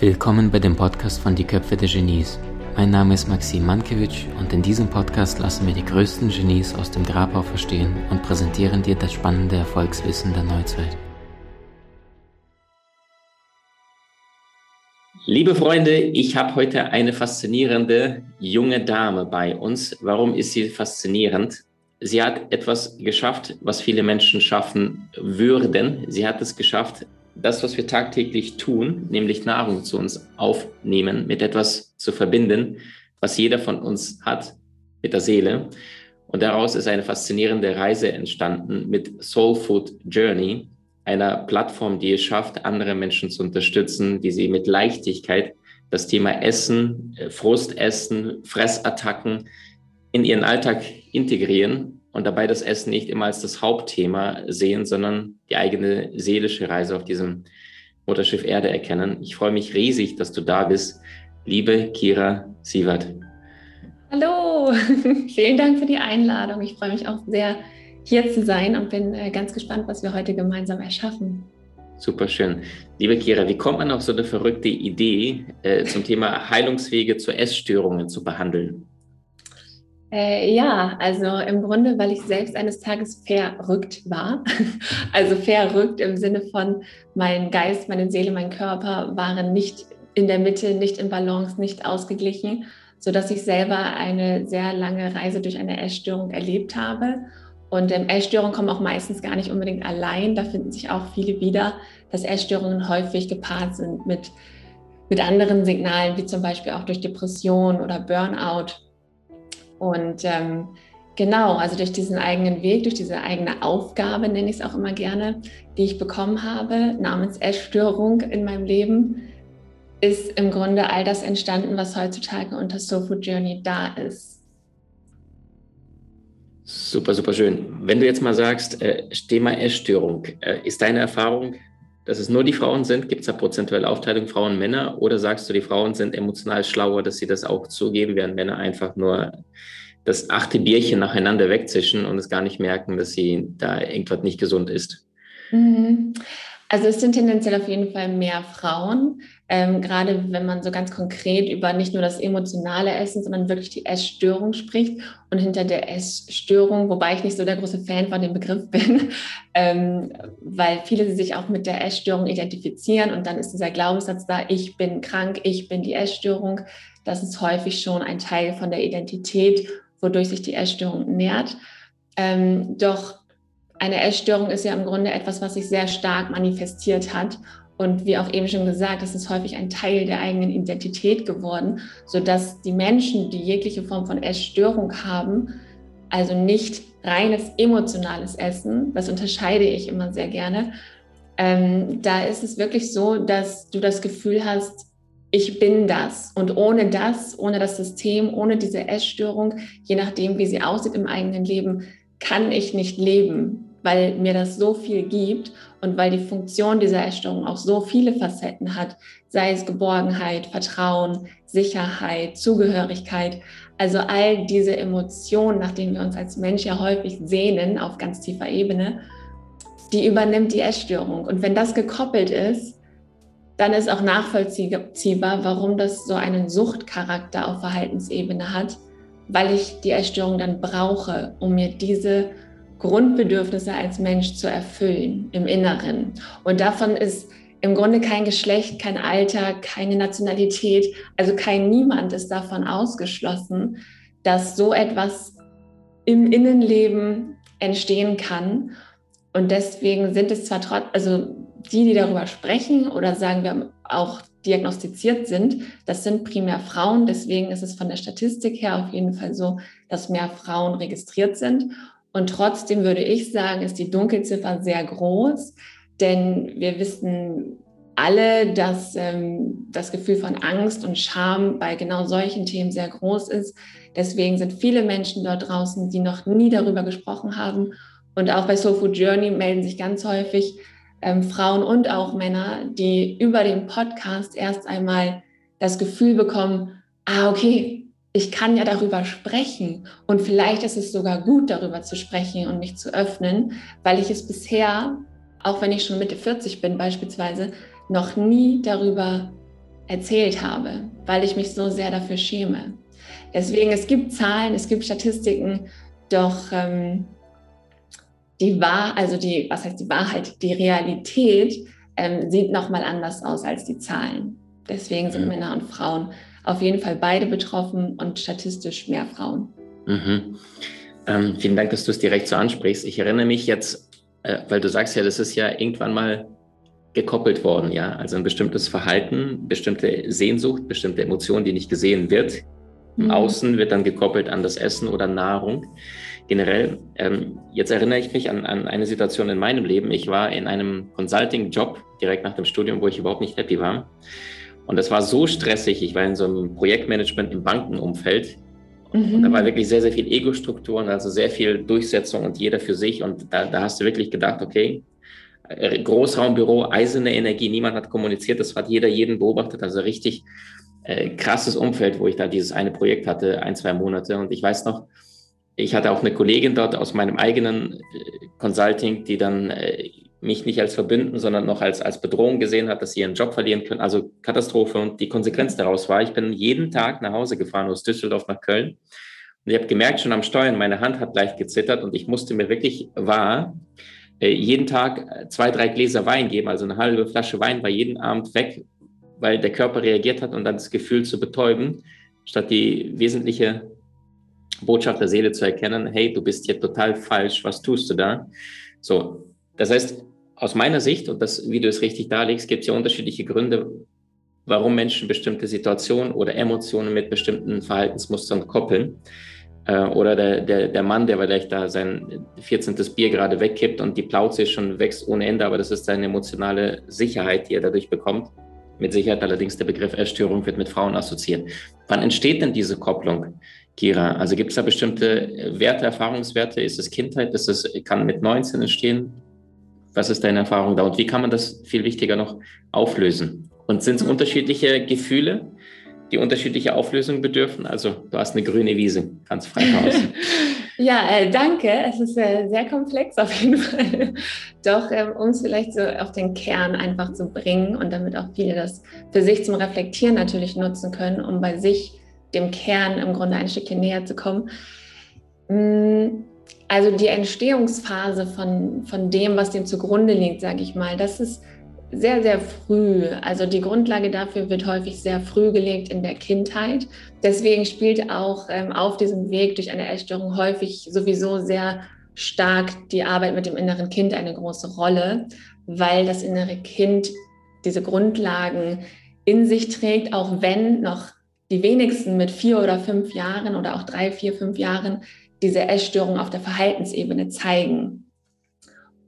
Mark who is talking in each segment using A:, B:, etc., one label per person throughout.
A: Willkommen bei dem Podcast von Die Köpfe der Genies. Mein Name ist Maxim Mankewitsch und in diesem Podcast lassen wir die größten Genies aus dem Grabau verstehen und präsentieren dir das spannende Erfolgswissen der Neuzeit.
B: Liebe Freunde, ich habe heute eine faszinierende junge Dame bei uns. Warum ist sie faszinierend? Sie hat etwas geschafft, was viele Menschen schaffen würden. Sie hat es geschafft, das, was wir tagtäglich tun, nämlich Nahrung zu uns aufnehmen, mit etwas zu verbinden, was jeder von uns hat, mit der Seele. Und daraus ist eine faszinierende Reise entstanden mit Soul Food Journey, einer Plattform, die es schafft, andere Menschen zu unterstützen, wie sie mit Leichtigkeit das Thema Essen, äh, Frustessen, Fressattacken in ihren Alltag integrieren und dabei das Essen nicht immer als das Hauptthema sehen, sondern die eigene seelische Reise auf diesem Mutterschiff Erde erkennen. Ich freue mich riesig, dass du da bist, liebe Kira Sievert.
C: Hallo, vielen Dank für die Einladung. Ich freue mich auch sehr, hier zu sein und bin äh, ganz gespannt, was wir heute gemeinsam erschaffen.
B: Super schön. Liebe Kira, wie kommt man auf so eine verrückte Idee, äh, zum Thema Heilungswege zu Essstörungen zu behandeln?
C: Äh, ja, also im Grunde, weil ich selbst eines Tages verrückt war. Also verrückt im Sinne von, mein Geist, meine Seele, mein Körper waren nicht in der Mitte, nicht in Balance, nicht ausgeglichen, sodass ich selber eine sehr lange Reise durch eine Essstörung erlebt habe. Und ähm, Essstörungen kommen auch meistens gar nicht unbedingt allein. Da finden sich auch viele wieder, dass Essstörungen häufig gepaart sind mit, mit anderen Signalen, wie zum Beispiel auch durch Depression oder Burnout. Und ähm, genau, also durch diesen eigenen Weg, durch diese eigene Aufgabe, nenne ich es auch immer gerne, die ich bekommen habe, namens Essstörung in meinem Leben, ist im Grunde all das entstanden, was heutzutage unter Soul Journey da ist.
B: Super, super schön. Wenn du jetzt mal sagst, äh, Thema Essstörung, äh, ist deine Erfahrung, dass es nur die Frauen sind? Gibt es da prozentuelle Aufteilung Frauen, Männer? Oder sagst du, die Frauen sind emotional schlauer, dass sie das auch zugeben, während Männer einfach nur das achte Bierchen nacheinander wegzischen und es gar nicht merken, dass sie da irgendwas nicht gesund ist?
C: Also es sind tendenziell auf jeden Fall mehr Frauen, ähm, gerade wenn man so ganz konkret über nicht nur das emotionale Essen, sondern wirklich die Essstörung spricht. Und hinter der Essstörung, wobei ich nicht so der große Fan von dem Begriff bin, ähm, weil viele sich auch mit der Essstörung identifizieren und dann ist dieser Glaubenssatz da, ich bin krank, ich bin die Essstörung. Das ist häufig schon ein Teil von der Identität, wodurch sich die Essstörung nährt. Ähm, doch eine Essstörung ist ja im Grunde etwas, was sich sehr stark manifestiert hat. Und wie auch eben schon gesagt, es ist häufig ein Teil der eigenen Identität geworden, sodass die Menschen, die jegliche Form von Essstörung haben, also nicht reines emotionales Essen, das unterscheide ich immer sehr gerne, ähm, da ist es wirklich so, dass du das Gefühl hast, ich bin das. Und ohne das, ohne das System, ohne diese Essstörung, je nachdem, wie sie aussieht im eigenen Leben, kann ich nicht leben weil mir das so viel gibt und weil die Funktion dieser Essstörung auch so viele Facetten hat, sei es Geborgenheit, Vertrauen, Sicherheit, Zugehörigkeit, also all diese Emotionen, nach denen wir uns als Mensch ja häufig sehnen auf ganz tiefer Ebene, die übernimmt die Essstörung. Und wenn das gekoppelt ist, dann ist auch nachvollziehbar, warum das so einen Suchtcharakter auf Verhaltensebene hat, weil ich die Essstörung dann brauche, um mir diese Grundbedürfnisse als Mensch zu erfüllen im Inneren. Und davon ist im Grunde kein Geschlecht, kein Alter, keine Nationalität, also kein Niemand ist davon ausgeschlossen, dass so etwas im Innenleben entstehen kann. Und deswegen sind es zwar trotz, also die, die darüber sprechen oder sagen wir auch diagnostiziert sind, das sind primär Frauen. Deswegen ist es von der Statistik her auf jeden Fall so, dass mehr Frauen registriert sind. Und trotzdem würde ich sagen, ist die Dunkelziffer sehr groß, denn wir wissen alle, dass ähm, das Gefühl von Angst und Scham bei genau solchen Themen sehr groß ist. Deswegen sind viele Menschen dort draußen, die noch nie darüber gesprochen haben. Und auch bei Soul Journey melden sich ganz häufig ähm, Frauen und auch Männer, die über den Podcast erst einmal das Gefühl bekommen, ah, okay, ich kann ja darüber sprechen und vielleicht ist es sogar gut, darüber zu sprechen und mich zu öffnen, weil ich es bisher, auch wenn ich schon Mitte 40 bin beispielsweise, noch nie darüber erzählt habe, weil ich mich so sehr dafür schäme. Deswegen, es gibt Zahlen, es gibt Statistiken, doch ähm, die Wahr, also die, was heißt die Wahrheit, die Realität ähm, sieht nochmal anders aus als die Zahlen. Deswegen sind mhm. Männer und Frauen auf jeden Fall beide betroffen und statistisch mehr Frauen.
B: Mhm. Ähm, vielen Dank, dass du es direkt so ansprichst. Ich erinnere mich jetzt, äh, weil du sagst ja, das ist ja irgendwann mal gekoppelt worden, ja. Also ein bestimmtes Verhalten, bestimmte Sehnsucht, bestimmte Emotionen, die nicht gesehen wird. Im mhm. Außen wird dann gekoppelt an das Essen oder Nahrung. Generell, ähm, jetzt erinnere ich mich an, an eine Situation in meinem Leben. Ich war in einem Consulting-Job direkt nach dem Studium, wo ich überhaupt nicht happy war. Und das war so stressig. Ich war in so einem Projektmanagement im Bankenumfeld. Mhm. Und da war wirklich sehr, sehr viel Ego-Strukturen, also sehr viel Durchsetzung und jeder für sich. Und da, da hast du wirklich gedacht, okay, äh, Großraumbüro, eiserne Energie, niemand hat kommuniziert, das hat jeder jeden beobachtet, also richtig äh, krasses Umfeld, wo ich da dieses eine Projekt hatte, ein, zwei Monate. Und ich weiß noch, ich hatte auch eine Kollegin dort aus meinem eigenen äh, Consulting, die dann äh, mich nicht als Verbünden, sondern noch als, als Bedrohung gesehen hat, dass sie ihren Job verlieren können. Also Katastrophe. Und die Konsequenz daraus war, ich bin jeden Tag nach Hause gefahren aus Düsseldorf nach Köln. Und ich habe gemerkt, schon am Steuern, meine Hand hat leicht gezittert und ich musste mir wirklich wahr, äh, jeden Tag äh, zwei, drei Gläser Wein geben, also eine halbe Flasche Wein war jeden Abend weg, weil der Körper reagiert hat und dann das Gefühl zu betäuben, statt die wesentliche Botschaft der Seele zu erkennen, hey, du bist hier total falsch, was tust du da? So, das heißt, aus meiner Sicht, und das, wie du es richtig darlegst, gibt es ja unterschiedliche Gründe, warum Menschen bestimmte Situationen oder Emotionen mit bestimmten Verhaltensmustern koppeln. Äh, oder der, der, der Mann, der vielleicht da sein 14. Bier gerade wegkippt und die Plauze schon wächst ohne Ende, aber das ist seine emotionale Sicherheit, die er dadurch bekommt. Mit Sicherheit allerdings der Begriff Essstörung wird mit Frauen assoziiert. Wann entsteht denn diese Kopplung, Kira? Also gibt es da bestimmte Werte, Erfahrungswerte? Ist es Kindheit? Ist es, kann mit 19 entstehen? Was ist deine Erfahrung da? Und wie kann man das viel wichtiger noch auflösen? Und sind es mhm. unterschiedliche Gefühle? die unterschiedliche Auflösung bedürfen. Also du hast eine grüne Wiese, ganz frei raus.
C: ja, äh, danke. Es ist äh, sehr komplex auf jeden Fall. Doch ähm, um es vielleicht so auf den Kern einfach zu bringen und damit auch viele das für sich zum Reflektieren natürlich nutzen können, um bei sich dem Kern im Grunde ein Stückchen näher zu kommen. Mm, also die Entstehungsphase von, von dem, was dem zugrunde liegt, sage ich mal, das ist sehr, sehr früh. Also die Grundlage dafür wird häufig sehr früh gelegt in der Kindheit. Deswegen spielt auch ähm, auf diesem Weg durch eine Essstörung häufig sowieso sehr stark die Arbeit mit dem inneren Kind eine große Rolle, weil das innere Kind diese Grundlagen in sich trägt, auch wenn noch die wenigsten mit vier oder fünf Jahren oder auch drei, vier, fünf Jahren diese Essstörung auf der Verhaltensebene zeigen.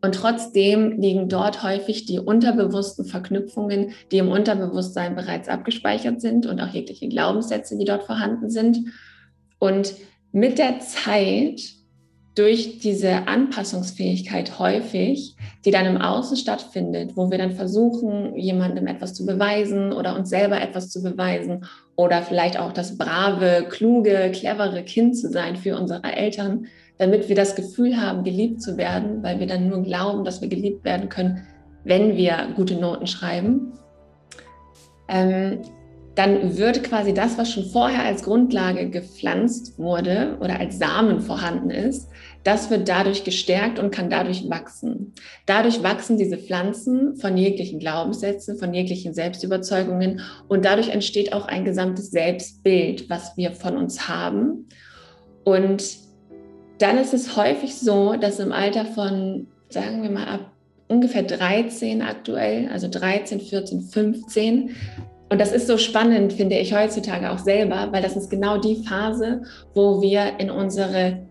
C: Und trotzdem liegen dort häufig die unterbewussten Verknüpfungen, die im Unterbewusstsein bereits abgespeichert sind und auch jegliche Glaubenssätze, die dort vorhanden sind. Und mit der Zeit durch diese Anpassungsfähigkeit häufig, die dann im Außen stattfindet, wo wir dann versuchen, jemandem etwas zu beweisen oder uns selber etwas zu beweisen oder vielleicht auch das brave, kluge, clevere Kind zu sein für unsere Eltern, damit wir das Gefühl haben, geliebt zu werden, weil wir dann nur glauben, dass wir geliebt werden können, wenn wir gute Noten schreiben, ähm, dann wird quasi das, was schon vorher als Grundlage gepflanzt wurde oder als Samen vorhanden ist, das wird dadurch gestärkt und kann dadurch wachsen. Dadurch wachsen diese Pflanzen von jeglichen Glaubenssätzen, von jeglichen Selbstüberzeugungen und dadurch entsteht auch ein gesamtes Selbstbild, was wir von uns haben. Und dann ist es häufig so, dass im Alter von, sagen wir mal, ab ungefähr 13 aktuell, also 13, 14, 15, und das ist so spannend, finde ich heutzutage auch selber, weil das ist genau die Phase, wo wir in unsere,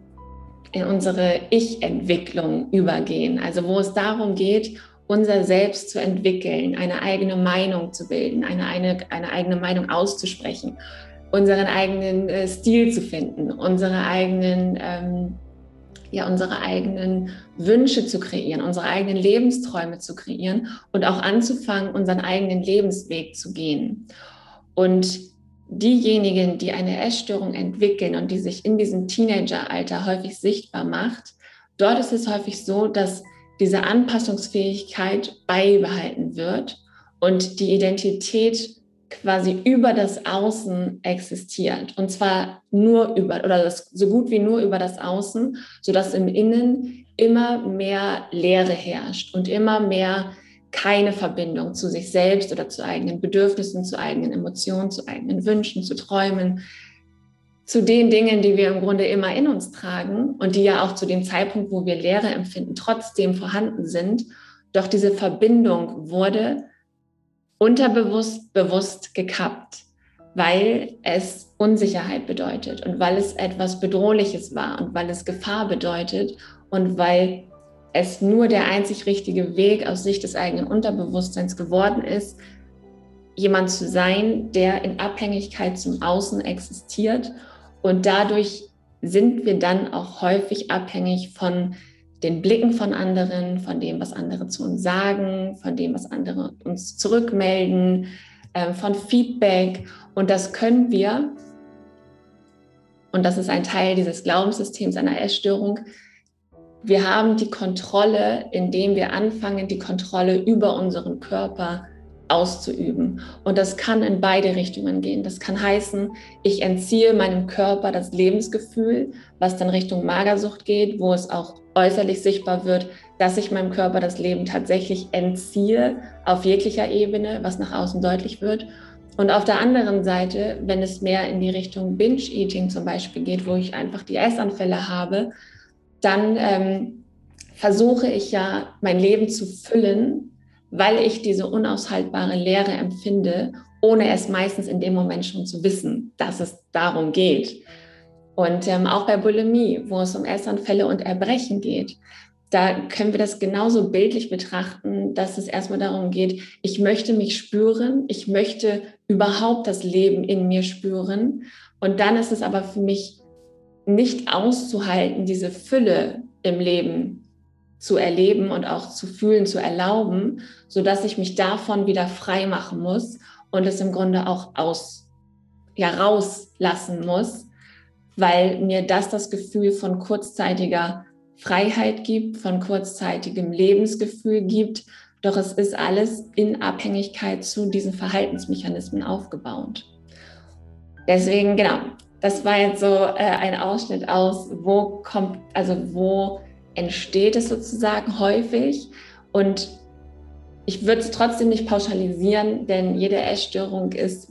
C: in unsere Ich-Entwicklung übergehen. Also wo es darum geht, unser Selbst zu entwickeln, eine eigene Meinung zu bilden, eine, eine, eine eigene Meinung auszusprechen unseren eigenen äh, Stil zu finden, unsere eigenen, ähm, ja, unsere eigenen Wünsche zu kreieren, unsere eigenen Lebensträume zu kreieren und auch anzufangen, unseren eigenen Lebensweg zu gehen. Und diejenigen, die eine Essstörung entwickeln und die sich in diesem Teenageralter häufig sichtbar macht, dort ist es häufig so, dass diese Anpassungsfähigkeit beibehalten wird und die Identität quasi über das Außen existiert. Und zwar nur über, oder das, so gut wie nur über das Außen, sodass im Innen immer mehr Leere herrscht und immer mehr keine Verbindung zu sich selbst oder zu eigenen Bedürfnissen, zu eigenen Emotionen, zu eigenen Wünschen, zu Träumen, zu den Dingen, die wir im Grunde immer in uns tragen und die ja auch zu dem Zeitpunkt, wo wir Leere empfinden, trotzdem vorhanden sind. Doch diese Verbindung wurde unterbewusst, bewusst gekappt, weil es Unsicherheit bedeutet und weil es etwas Bedrohliches war und weil es Gefahr bedeutet und weil es nur der einzig richtige Weg aus Sicht des eigenen Unterbewusstseins geworden ist, jemand zu sein, der in Abhängigkeit zum Außen existiert. Und dadurch sind wir dann auch häufig abhängig von den Blicken von anderen, von dem, was andere zu uns sagen, von dem, was andere uns zurückmelden, äh, von Feedback. Und das können wir, und das ist ein Teil dieses Glaubenssystems einer Essstörung, wir haben die Kontrolle, indem wir anfangen, die Kontrolle über unseren Körper auszuüben. Und das kann in beide Richtungen gehen. Das kann heißen, ich entziehe meinem Körper das Lebensgefühl, was dann Richtung Magersucht geht, wo es auch äußerlich sichtbar wird, dass ich meinem Körper das Leben tatsächlich entziehe auf jeglicher Ebene, was nach außen deutlich wird. Und auf der anderen Seite, wenn es mehr in die Richtung Binge-Eating zum Beispiel geht, wo ich einfach die Essanfälle habe, dann ähm, versuche ich ja mein Leben zu füllen, weil ich diese unaushaltbare Leere empfinde, ohne es meistens in dem Moment schon zu wissen, dass es darum geht. Und ähm, auch bei Bulimie, wo es um Essanfälle und Erbrechen geht, da können wir das genauso bildlich betrachten, dass es erstmal darum geht, ich möchte mich spüren, ich möchte überhaupt das Leben in mir spüren. Und dann ist es aber für mich nicht auszuhalten, diese Fülle im Leben zu erleben und auch zu fühlen, zu erlauben, so dass ich mich davon wieder frei machen muss und es im Grunde auch aus, ja, rauslassen muss, weil mir das das Gefühl von kurzzeitiger Freiheit gibt, von kurzzeitigem Lebensgefühl gibt. Doch es ist alles in Abhängigkeit zu diesen Verhaltensmechanismen aufgebaut. Deswegen, genau, das war jetzt so äh, ein Ausschnitt aus, wo kommt, also wo entsteht es sozusagen häufig. Und ich würde es trotzdem nicht pauschalisieren, denn jede Essstörung ist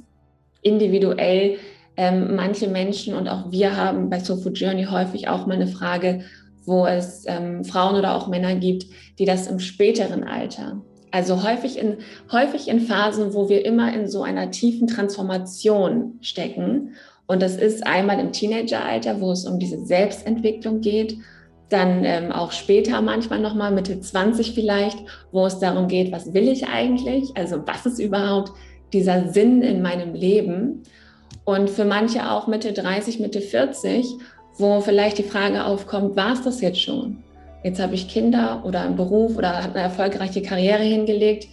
C: individuell. Ähm, manche Menschen und auch wir haben bei Sofu Journey häufig auch mal eine Frage, wo es ähm, Frauen oder auch Männer gibt, die das im späteren Alter, also häufig in, häufig in Phasen, wo wir immer in so einer tiefen Transformation stecken und das ist einmal im Teenageralter, wo es um diese Selbstentwicklung geht, dann ähm, auch später manchmal nochmal Mitte 20 vielleicht, wo es darum geht, was will ich eigentlich? Also was ist überhaupt dieser Sinn in meinem Leben? Und für manche auch Mitte 30, Mitte 40, wo vielleicht die Frage aufkommt, war es das jetzt schon? Jetzt habe ich Kinder oder einen Beruf oder habe eine erfolgreiche Karriere hingelegt,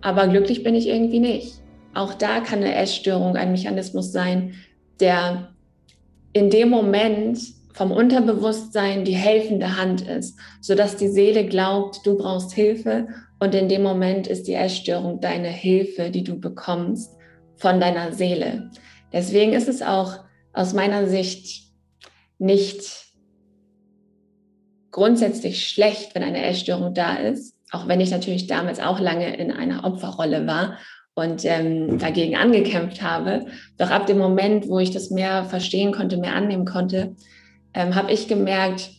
C: aber glücklich bin ich irgendwie nicht. Auch da kann eine Essstörung ein Mechanismus sein, der in dem Moment vom Unterbewusstsein die helfende Hand ist, sodass die Seele glaubt, du brauchst Hilfe und in dem Moment ist die Essstörung deine Hilfe, die du bekommst von deiner Seele. Deswegen ist es auch aus meiner Sicht nicht grundsätzlich schlecht, wenn eine Essstörung da ist, auch wenn ich natürlich damals auch lange in einer Opferrolle war und ähm, dagegen angekämpft habe. Doch ab dem Moment, wo ich das mehr verstehen konnte, mehr annehmen konnte, ähm, habe ich gemerkt,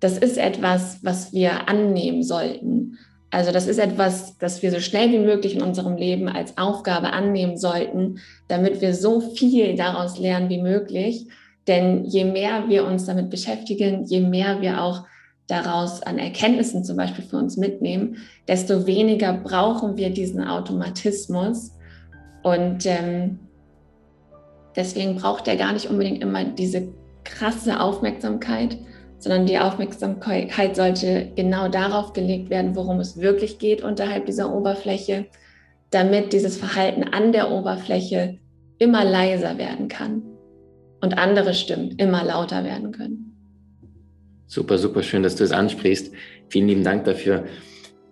C: das ist etwas, was wir annehmen sollten. Also das ist etwas, das wir so schnell wie möglich in unserem Leben als Aufgabe annehmen sollten, damit wir so viel daraus lernen wie möglich. Denn je mehr wir uns damit beschäftigen, je mehr wir auch daraus an Erkenntnissen zum Beispiel für uns mitnehmen, desto weniger brauchen wir diesen Automatismus. Und ähm, deswegen braucht er gar nicht unbedingt immer diese krasse Aufmerksamkeit, sondern die Aufmerksamkeit sollte genau darauf gelegt werden, worum es wirklich geht unterhalb dieser Oberfläche, damit dieses Verhalten an der Oberfläche immer leiser werden kann und andere Stimmen immer lauter werden können.
B: Super, super schön, dass du es ansprichst. Vielen lieben Dank dafür.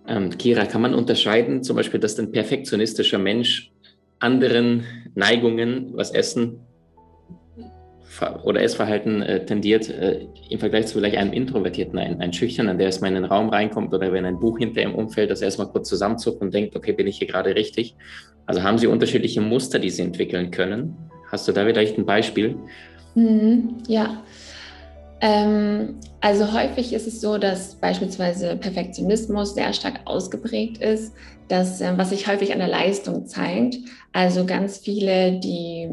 B: Ähm, Kira, kann man unterscheiden, zum Beispiel, dass ein perfektionistischer Mensch anderen Neigungen, was Essen oder Essverhalten äh, tendiert, äh, im Vergleich zu vielleicht einem Introvertierten, ein, ein Schüchterner, der erstmal in den Raum reinkommt oder wenn ein Buch hinter ihm umfällt, dass er erstmal kurz zusammenzuckt und denkt, okay, bin ich hier gerade richtig? Also haben Sie unterschiedliche Muster, die Sie entwickeln können? Hast du da vielleicht ein Beispiel?
C: Mhm, ja. Ähm, also häufig ist es so, dass beispielsweise Perfektionismus sehr stark ausgeprägt ist, dass, äh, was sich häufig an der Leistung zeigt. Also ganz viele, die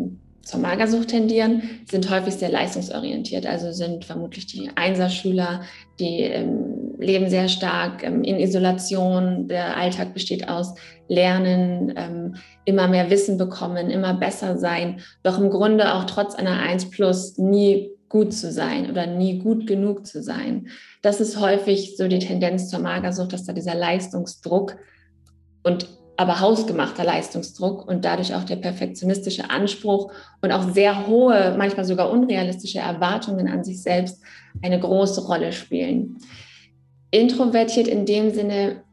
C: zur Magersucht tendieren, sind häufig sehr leistungsorientiert, also sind vermutlich die Einserschüler, die ähm, leben sehr stark ähm, in Isolation. Der Alltag besteht aus Lernen, ähm, immer mehr Wissen bekommen, immer besser sein, doch im Grunde auch trotz einer 1 plus nie gut zu sein oder nie gut genug zu sein. Das ist häufig so die Tendenz zur Magersucht, dass da dieser Leistungsdruck und aber hausgemachter Leistungsdruck und dadurch auch der perfektionistische Anspruch und auch sehr hohe, manchmal sogar unrealistische Erwartungen an sich selbst eine große Rolle spielen. Introvertiert in dem Sinne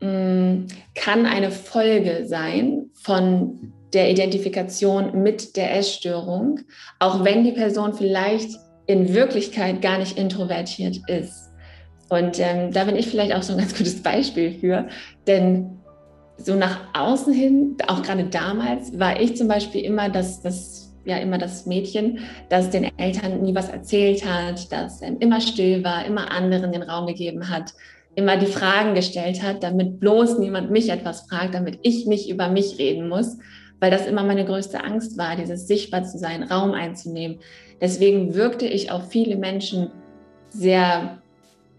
C: mh, mm, kann eine Folge sein von der Identifikation mit der Essstörung, auch wenn die Person vielleicht in Wirklichkeit gar nicht introvertiert ist. Und ähm, da bin ich vielleicht auch so ein ganz gutes Beispiel für, denn so nach außen hin, auch gerade damals, war ich zum Beispiel immer das, das, ja, immer das Mädchen, das den Eltern nie was erzählt hat, das immer still war, immer anderen den Raum gegeben hat, immer die Fragen gestellt hat, damit bloß niemand mich etwas fragt, damit ich nicht über mich reden muss, weil das immer meine größte Angst war, dieses sichtbar zu sein, Raum einzunehmen. Deswegen wirkte ich auf viele Menschen sehr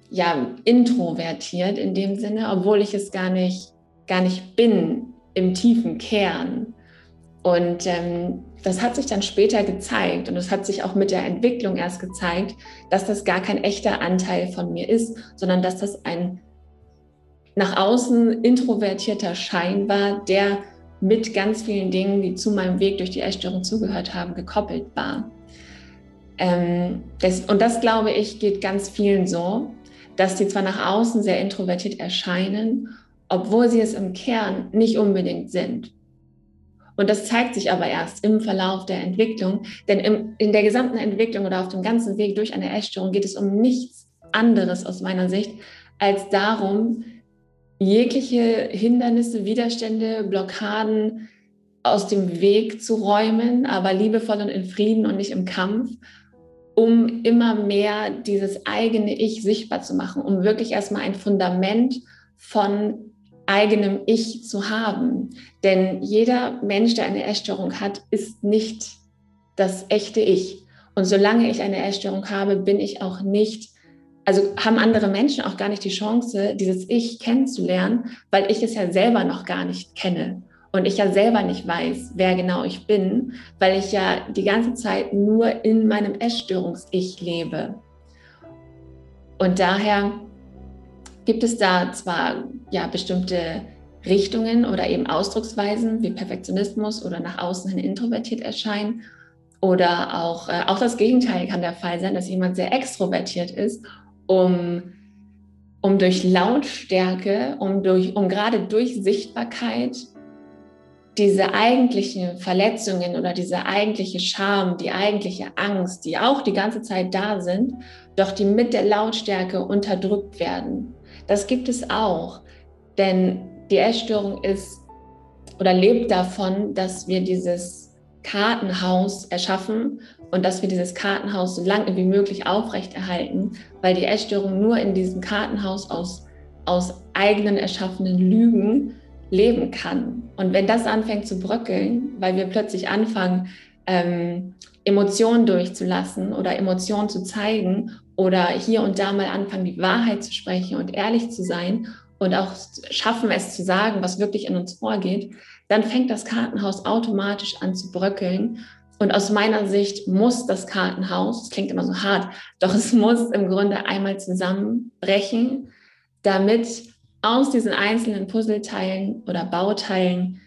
C: ja, introvertiert in dem Sinne, obwohl ich es gar nicht gar nicht bin im tiefen Kern. Und ähm, das hat sich dann später gezeigt und es hat sich auch mit der Entwicklung erst gezeigt, dass das gar kein echter Anteil von mir ist, sondern dass das ein nach außen introvertierter Schein war, der mit ganz vielen Dingen, die zu meinem Weg durch die Essstörung zugehört haben, gekoppelt war. Ähm, das, und das, glaube ich, geht ganz vielen so, dass die zwar nach außen sehr introvertiert erscheinen obwohl sie es im Kern nicht unbedingt sind. Und das zeigt sich aber erst im Verlauf der Entwicklung, denn im, in der gesamten Entwicklung oder auf dem ganzen Weg durch eine Essstörung geht es um nichts anderes aus meiner Sicht als darum, jegliche Hindernisse, Widerstände, Blockaden aus dem Weg zu räumen, aber liebevoll und in Frieden und nicht im Kampf, um immer mehr dieses eigene Ich sichtbar zu machen, um wirklich erstmal ein Fundament von eigenem Ich zu haben. Denn jeder Mensch, der eine Essstörung hat, ist nicht das echte Ich. Und solange ich eine Essstörung habe, bin ich auch nicht, also haben andere Menschen auch gar nicht die Chance, dieses Ich kennenzulernen, weil ich es ja selber noch gar nicht kenne. Und ich ja selber nicht weiß, wer genau ich bin, weil ich ja die ganze Zeit nur in meinem Essstörungs-Ich lebe. Und daher gibt es da zwar ja bestimmte Richtungen oder eben Ausdrucksweisen wie Perfektionismus oder nach außen hin introvertiert erscheinen. Oder auch, äh, auch das Gegenteil kann der Fall sein, dass jemand sehr extrovertiert ist, um, um durch Lautstärke, um, durch, um gerade durch Sichtbarkeit diese eigentlichen Verletzungen oder diese eigentliche Scham, die eigentliche Angst, die auch die ganze Zeit da sind, doch die mit der Lautstärke unterdrückt werden. Das gibt es auch, denn die Essstörung ist oder lebt davon, dass wir dieses Kartenhaus erschaffen und dass wir dieses Kartenhaus so lange wie möglich aufrechterhalten, weil die Essstörung nur in diesem Kartenhaus aus, aus eigenen erschaffenen Lügen leben kann. Und wenn das anfängt zu bröckeln, weil wir plötzlich anfangen, ähm, Emotionen durchzulassen oder Emotionen zu zeigen oder hier und da mal anfangen, die Wahrheit zu sprechen und ehrlich zu sein und auch schaffen es zu sagen, was wirklich in uns vorgeht, dann fängt das Kartenhaus automatisch an zu bröckeln. Und aus meiner Sicht muss das Kartenhaus, das klingt immer so hart, doch es muss im Grunde einmal zusammenbrechen, damit aus diesen einzelnen Puzzleteilen oder Bauteilen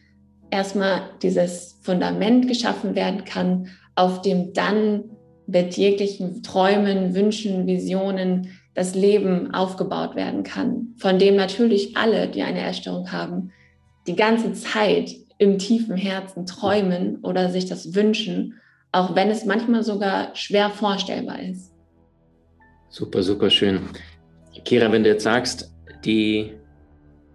C: erstmal dieses Fundament geschaffen werden kann, auf dem dann mit jeglichen Träumen, Wünschen, Visionen das Leben aufgebaut werden kann, von dem natürlich alle, die eine Essstörung haben, die ganze Zeit im tiefen Herzen träumen oder sich das wünschen, auch wenn es manchmal sogar schwer vorstellbar ist.
B: Super, super schön. Kira, wenn du jetzt sagst, die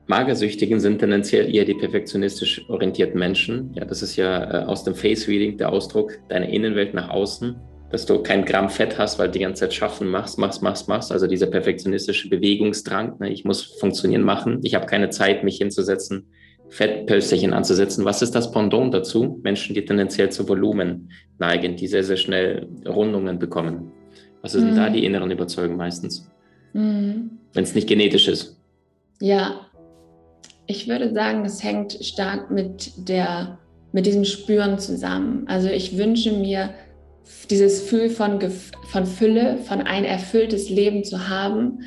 B: Magersüchtigen sind tendenziell eher die perfektionistisch orientierten Menschen. Ja, das ist ja äh, aus dem Face Reading der Ausdruck deiner Innenwelt nach außen, dass du kein Gramm Fett hast, weil du die ganze Zeit schaffen machst, machst, machst, machst. Also dieser perfektionistische Bewegungsdrang. Ne? Ich muss funktionieren machen. Ich habe keine Zeit, mich hinzusetzen, Fettpölsterchen anzusetzen. Was ist das Pendant dazu? Menschen, die tendenziell zu Volumen neigen, die sehr, sehr schnell Rundungen bekommen. Was sind mhm. da die inneren Überzeugungen meistens? Mhm. Wenn es nicht genetisch ist.
C: Ja, ich würde sagen, das hängt stark mit, der, mit diesem Spüren zusammen. Also ich wünsche mir dieses Gefühl von, von Fülle, von ein erfülltes Leben zu haben,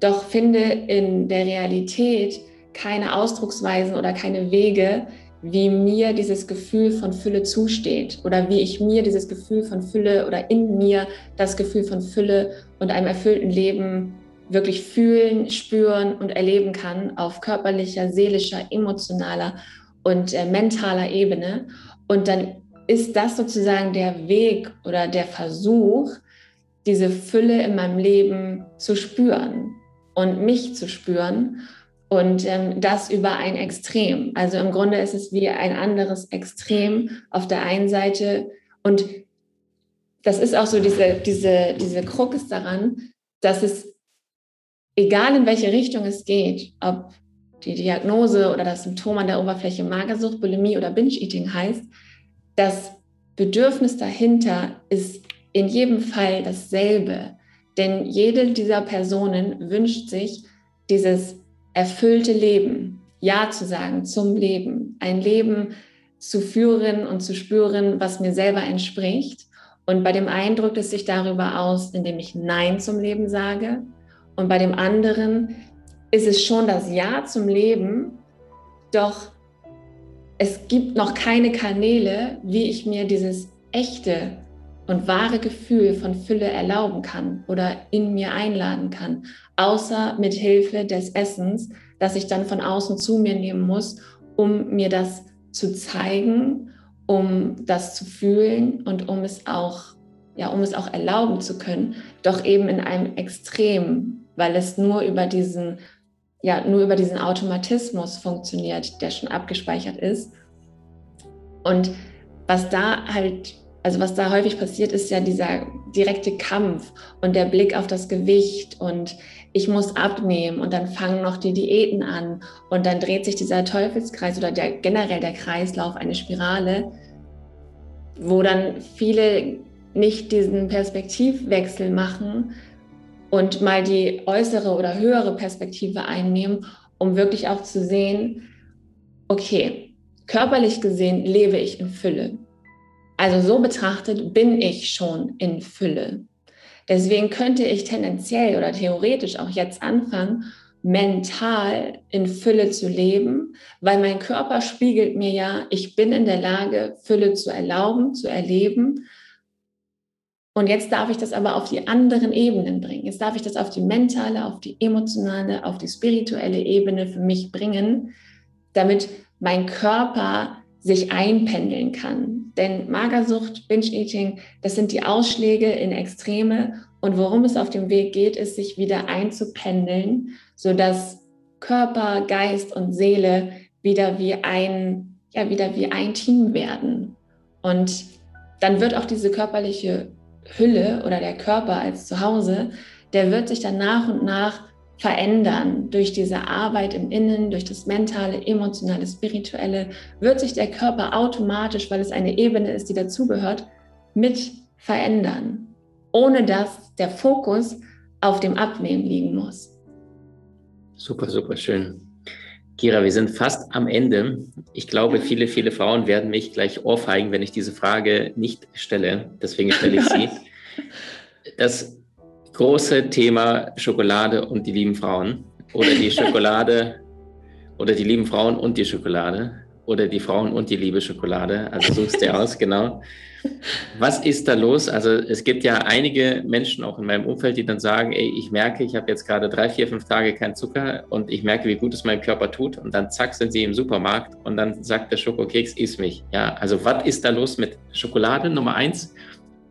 C: doch finde in der Realität keine Ausdrucksweisen oder keine Wege, wie mir dieses Gefühl von Fülle zusteht oder wie ich mir dieses Gefühl von Fülle oder in mir das Gefühl von Fülle und einem erfüllten Leben wirklich fühlen, spüren und erleben kann auf körperlicher, seelischer, emotionaler und äh, mentaler Ebene. Und dann ist das sozusagen der Weg oder der Versuch, diese Fülle in meinem Leben zu spüren und mich zu spüren. Und ähm, das über ein Extrem. Also im Grunde ist es wie ein anderes Extrem auf der einen Seite. Und das ist auch so diese, diese, diese Krux daran, dass es egal in welche Richtung es geht, ob die Diagnose oder das Symptom an der Oberfläche Magersucht, Bulimie oder Binge-Eating heißt, das Bedürfnis dahinter ist in jedem Fall dasselbe. Denn jede dieser Personen wünscht sich dieses erfüllte Leben, Ja zu sagen zum Leben, ein Leben zu führen und zu spüren, was mir selber entspricht. Und bei dem einen drückt es sich darüber aus, indem ich Nein zum Leben sage, und bei dem anderen ist es schon das Ja zum Leben, doch es gibt noch keine Kanäle, wie ich mir dieses echte und wahre Gefühl von Fülle erlauben kann oder in mir einladen kann, außer mit Hilfe des Essens, das ich dann von außen zu mir nehmen muss, um mir das zu zeigen, um das zu fühlen und um es auch ja, um es auch erlauben zu können, doch eben in einem Extrem, weil es nur über diesen, ja, nur über diesen Automatismus funktioniert, der schon abgespeichert ist. Und was da halt, also was da häufig passiert, ist ja dieser direkte Kampf und der Blick auf das Gewicht und ich muss abnehmen und dann fangen noch die Diäten an und dann dreht sich dieser Teufelskreis oder der, generell der Kreislauf, eine Spirale, wo dann viele nicht diesen Perspektivwechsel machen, und mal die äußere oder höhere Perspektive einnehmen, um wirklich auch zu sehen, okay, körperlich gesehen lebe ich in Fülle. Also so betrachtet bin ich schon in Fülle. Deswegen könnte ich tendenziell oder theoretisch auch jetzt anfangen, mental in Fülle zu leben, weil mein Körper spiegelt mir ja, ich bin in der Lage, Fülle zu erlauben, zu erleben und jetzt darf ich das aber auf die anderen Ebenen bringen. Jetzt darf ich das auf die mentale, auf die emotionale, auf die spirituelle Ebene für mich bringen, damit mein Körper sich einpendeln kann. Denn Magersucht, Binge-Eating, das sind die Ausschläge in Extreme. Und worum es auf dem Weg geht, ist, sich wieder einzupendeln, sodass Körper, Geist und Seele wieder wie ein, ja, wieder wie ein Team werden. Und dann wird auch diese körperliche Hülle oder der Körper als Zuhause, der wird sich dann nach und nach verändern. Durch diese Arbeit im Innen, durch das mentale, emotionale, spirituelle, wird sich der Körper automatisch, weil es eine Ebene ist, die dazugehört, mit verändern, ohne dass der Fokus auf dem Abnehmen liegen muss.
B: Super, super schön. Kira, wir sind fast am Ende. Ich glaube, viele, viele Frauen werden mich gleich ohrfeigen, wenn ich diese Frage nicht stelle. Deswegen stelle ich sie. Das große Thema Schokolade und die lieben Frauen oder die Schokolade oder die lieben Frauen und die Schokolade oder die Frauen und die liebe Schokolade. Also suchst dir aus, genau. Was ist da los? Also es gibt ja einige Menschen auch in meinem Umfeld, die dann sagen, ey, ich merke, ich habe jetzt gerade drei, vier, fünf Tage keinen Zucker und ich merke, wie gut es meinem Körper tut. Und dann zack, sind sie im Supermarkt und dann sagt der Schokokeks, iss mich. Ja, also was ist da los mit Schokolade Nummer eins?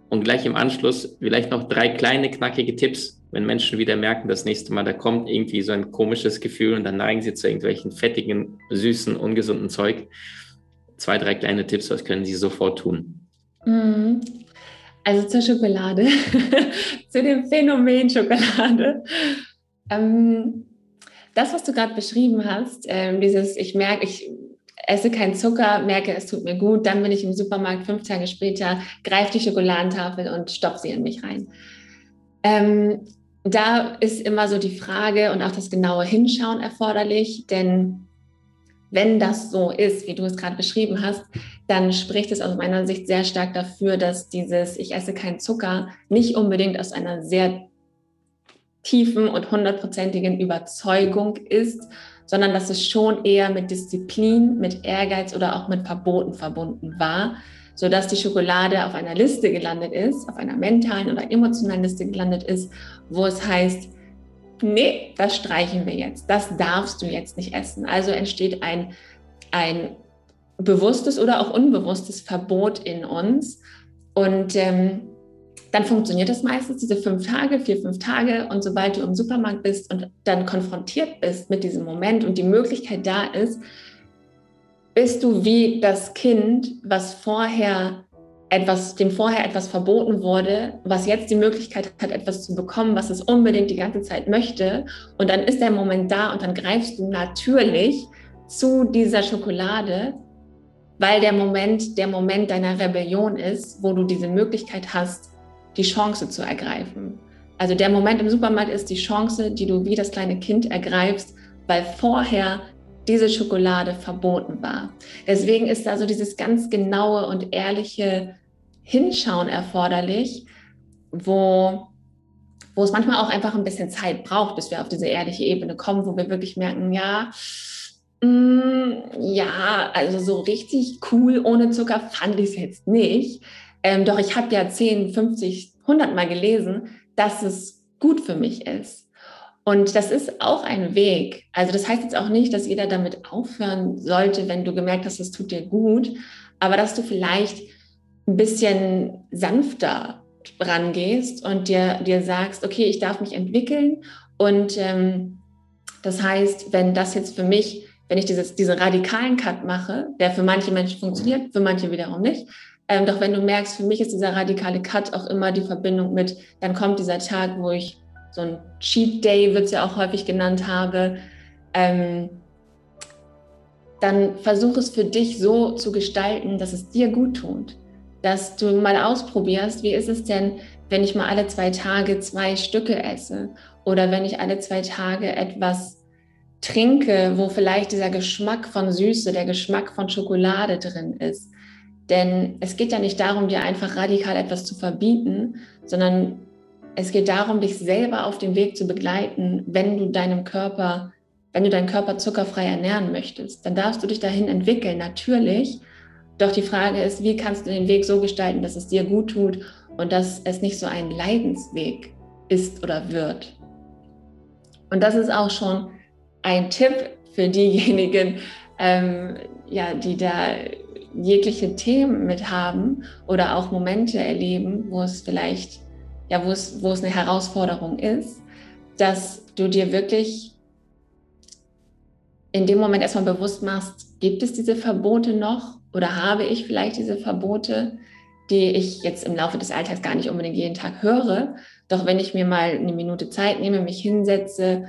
B: Und gleich im Anschluss vielleicht noch drei kleine, knackige Tipps, wenn Menschen wieder merken, das nächste Mal, da kommt irgendwie so ein komisches Gefühl und dann neigen sie zu irgendwelchen fettigen, süßen, ungesunden Zeug. Zwei, drei kleine Tipps, was können sie sofort tun?
C: Mhm. Also zur Schokolade, zu dem Phänomen Schokolade. Ähm, das, was du gerade beschrieben hast, ähm, dieses, ich merke, ich esse keinen Zucker, merke, es tut mir gut, dann bin ich im Supermarkt fünf Tage später, greife die Schokoladentafel und stopfe sie in mich rein. Ähm, da ist immer so die Frage und auch das genaue Hinschauen erforderlich, denn wenn das so ist, wie du es gerade beschrieben hast, dann spricht es aus meiner Sicht sehr stark dafür, dass dieses Ich esse keinen Zucker nicht unbedingt aus einer sehr tiefen und hundertprozentigen Überzeugung ist, sondern dass es schon eher mit Disziplin, mit Ehrgeiz oder auch mit Verboten verbunden war, sodass die Schokolade auf einer Liste gelandet ist, auf einer mentalen oder emotionalen Liste gelandet ist, wo es heißt, nee, das streichen wir jetzt, das darfst du jetzt nicht essen. Also entsteht ein, ein bewusstes oder auch unbewusstes Verbot in uns. Und ähm, dann funktioniert das meistens, diese fünf Tage, vier, fünf Tage. Und sobald du im Supermarkt bist und dann konfrontiert bist mit diesem Moment und die Möglichkeit da ist, bist du wie das Kind, was vorher etwas, dem vorher etwas verboten wurde, was jetzt die Möglichkeit hat, etwas zu bekommen, was es unbedingt die ganze Zeit möchte. Und dann ist der Moment da und dann greifst du natürlich zu dieser Schokolade, weil der Moment der Moment deiner Rebellion ist, wo du diese Möglichkeit hast, die Chance zu ergreifen. Also der Moment im Supermarkt ist die Chance, die du wie das kleine Kind ergreifst, weil vorher diese Schokolade verboten war. Deswegen ist da so dieses ganz genaue und ehrliche Hinschauen erforderlich, wo, wo es manchmal auch einfach ein bisschen Zeit braucht, bis wir auf diese ehrliche Ebene kommen, wo wir wirklich merken, ja, mm, ja, also so richtig cool ohne Zucker fand ich es jetzt nicht. Ähm, doch ich habe ja 10, 50, 100 Mal gelesen, dass es gut für mich ist. Und das ist auch ein Weg. Also das heißt jetzt auch nicht, dass jeder damit aufhören sollte, wenn du gemerkt hast, es tut dir gut, aber dass du vielleicht ein bisschen sanfter rangehst und dir, dir sagst, okay, ich darf mich entwickeln. Und ähm, das heißt, wenn das jetzt für mich, wenn ich dieses, diesen radikalen Cut mache, der für manche Menschen funktioniert, für manche wiederum nicht, ähm, doch wenn du merkst, für mich ist dieser radikale Cut auch immer die Verbindung mit, dann kommt dieser Tag, wo ich so ein Cheat Day, wird es ja auch häufig genannt habe, ähm, dann versuch es für dich so zu gestalten, dass es dir gut tut. Dass du mal ausprobierst, wie ist es denn, wenn ich mal alle zwei Tage zwei Stücke esse? Oder wenn ich alle zwei Tage etwas trinke, wo vielleicht dieser Geschmack von Süße, der Geschmack von Schokolade drin ist. Denn es geht ja nicht darum, dir einfach radikal etwas zu verbieten, sondern es geht darum, dich selber auf dem Weg zu begleiten, wenn du deinem Körper, wenn du deinen Körper zuckerfrei ernähren möchtest. Dann darfst du dich dahin entwickeln, natürlich. Doch die Frage ist, wie kannst du den Weg so gestalten, dass es dir gut tut und dass es nicht so ein Leidensweg ist oder wird. Und das ist auch schon ein Tipp für diejenigen, ähm, ja, die da jegliche Themen mit haben oder auch Momente erleben, wo es vielleicht, ja, wo es, wo es eine Herausforderung ist, dass du dir wirklich in dem Moment erstmal bewusst machst, gibt es diese Verbote noch oder habe ich vielleicht diese Verbote, die ich jetzt im Laufe des Alltags gar nicht unbedingt jeden Tag höre. Doch wenn ich mir mal eine Minute Zeit nehme, mich hinsetze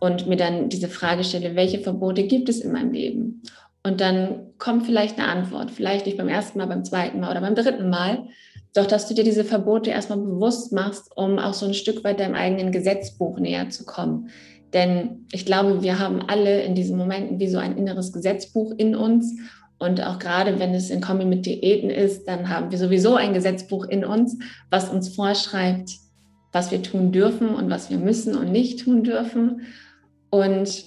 C: und mir dann diese Frage stelle, welche Verbote gibt es in meinem Leben? Und dann kommt vielleicht eine Antwort, vielleicht nicht beim ersten Mal, beim zweiten Mal oder beim dritten Mal, doch dass du dir diese Verbote erstmal bewusst machst, um auch so ein Stück weit deinem eigenen Gesetzbuch näher zu kommen. Denn ich glaube, wir haben alle in diesen Momenten wie so ein inneres Gesetzbuch in uns und auch gerade wenn es in Kombi mit Diäten ist, dann haben wir sowieso ein Gesetzbuch in uns, was uns vorschreibt, was wir tun dürfen und was wir müssen und nicht tun dürfen. Und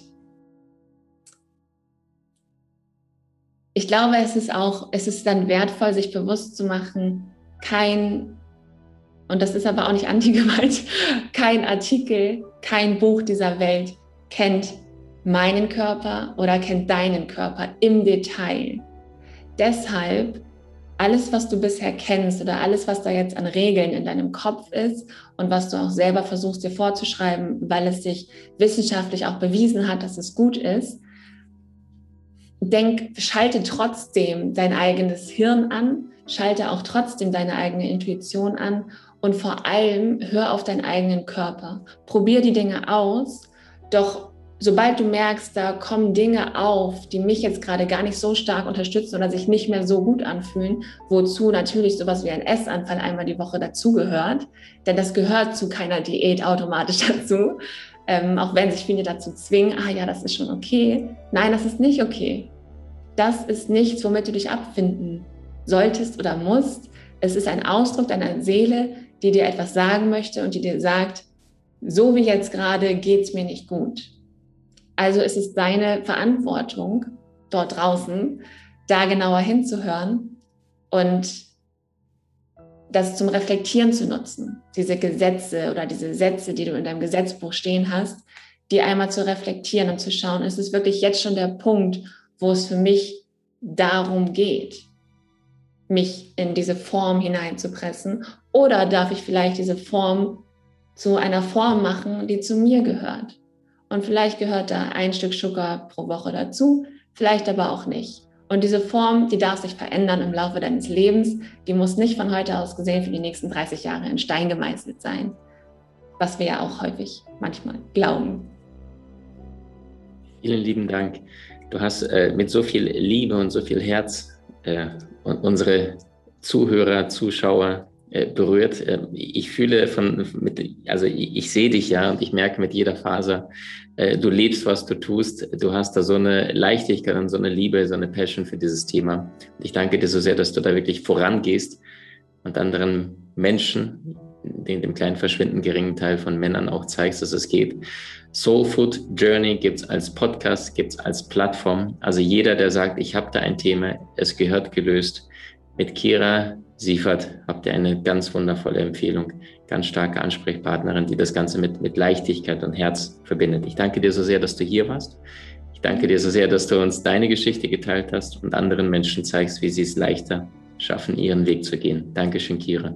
C: ich glaube, es ist auch, es ist dann wertvoll, sich bewusst zu machen, kein, und das ist aber auch nicht anti-gewalt, kein Artikel, kein Buch dieser Welt kennt meinen Körper oder kennt deinen Körper im Detail. Deshalb alles, was du bisher kennst oder alles, was da jetzt an Regeln in deinem Kopf ist und was du auch selber versuchst dir vorzuschreiben, weil es sich wissenschaftlich auch bewiesen hat, dass es gut ist, denk, schalte trotzdem dein eigenes Hirn an, schalte auch trotzdem deine eigene Intuition an und vor allem hör auf deinen eigenen Körper. Probier die Dinge aus, doch sobald du merkst, da kommen Dinge auf, die mich jetzt gerade gar nicht so stark unterstützen oder sich nicht mehr so gut anfühlen, wozu natürlich sowas wie ein Essanfall einmal die Woche dazugehört, denn das gehört zu keiner Diät automatisch dazu, ähm, auch wenn sich viele dazu zwingen, ah ja, das ist schon okay. Nein, das ist nicht okay. Das ist nichts, womit du dich abfinden solltest oder musst. Es ist ein Ausdruck deiner Seele, die dir etwas sagen möchte und die dir sagt, so wie jetzt gerade geht es mir nicht gut. Also ist es deine Verantwortung dort draußen, da genauer hinzuhören und das zum Reflektieren zu nutzen, diese Gesetze oder diese Sätze, die du in deinem Gesetzbuch stehen hast, die einmal zu reflektieren und zu schauen, ist es wirklich jetzt schon der Punkt, wo es für mich darum geht, mich in diese Form hineinzupressen? Oder darf ich vielleicht diese Form zu einer Form machen, die zu mir gehört? Und vielleicht gehört da ein Stück Zucker pro Woche dazu, vielleicht aber auch nicht. Und diese Form, die darf sich verändern im Laufe deines Lebens. Die muss nicht von heute aus gesehen für die nächsten 30 Jahre in Stein gemeißelt sein, was wir ja auch häufig manchmal glauben.
B: Vielen lieben Dank. Du hast äh, mit so viel Liebe und so viel Herz äh, unsere Zuhörer, Zuschauer äh, berührt. Äh, ich fühle von, mit, also ich, sehe dich ja und ich merke mit jeder Faser, äh, du lebst, was du tust. Du hast da so eine Leichtigkeit und so eine Liebe, so eine Passion für dieses Thema. Und ich danke dir so sehr, dass du da wirklich vorangehst und anderen Menschen, den dem kleinen verschwinden geringen Teil von Männern auch zeigst, dass es geht. Soul Food Journey gibt es als Podcast, gibt es als Plattform. Also jeder, der sagt, ich habe da ein Thema, es gehört gelöst. Mit Kira Siefert habt ihr eine ganz wundervolle Empfehlung, ganz starke Ansprechpartnerin, die das Ganze mit, mit Leichtigkeit und Herz verbindet. Ich danke dir so sehr, dass du hier warst. Ich danke dir so sehr, dass du uns deine Geschichte geteilt hast und anderen Menschen zeigst, wie sie es leichter schaffen, ihren Weg zu gehen. Dankeschön, Kira.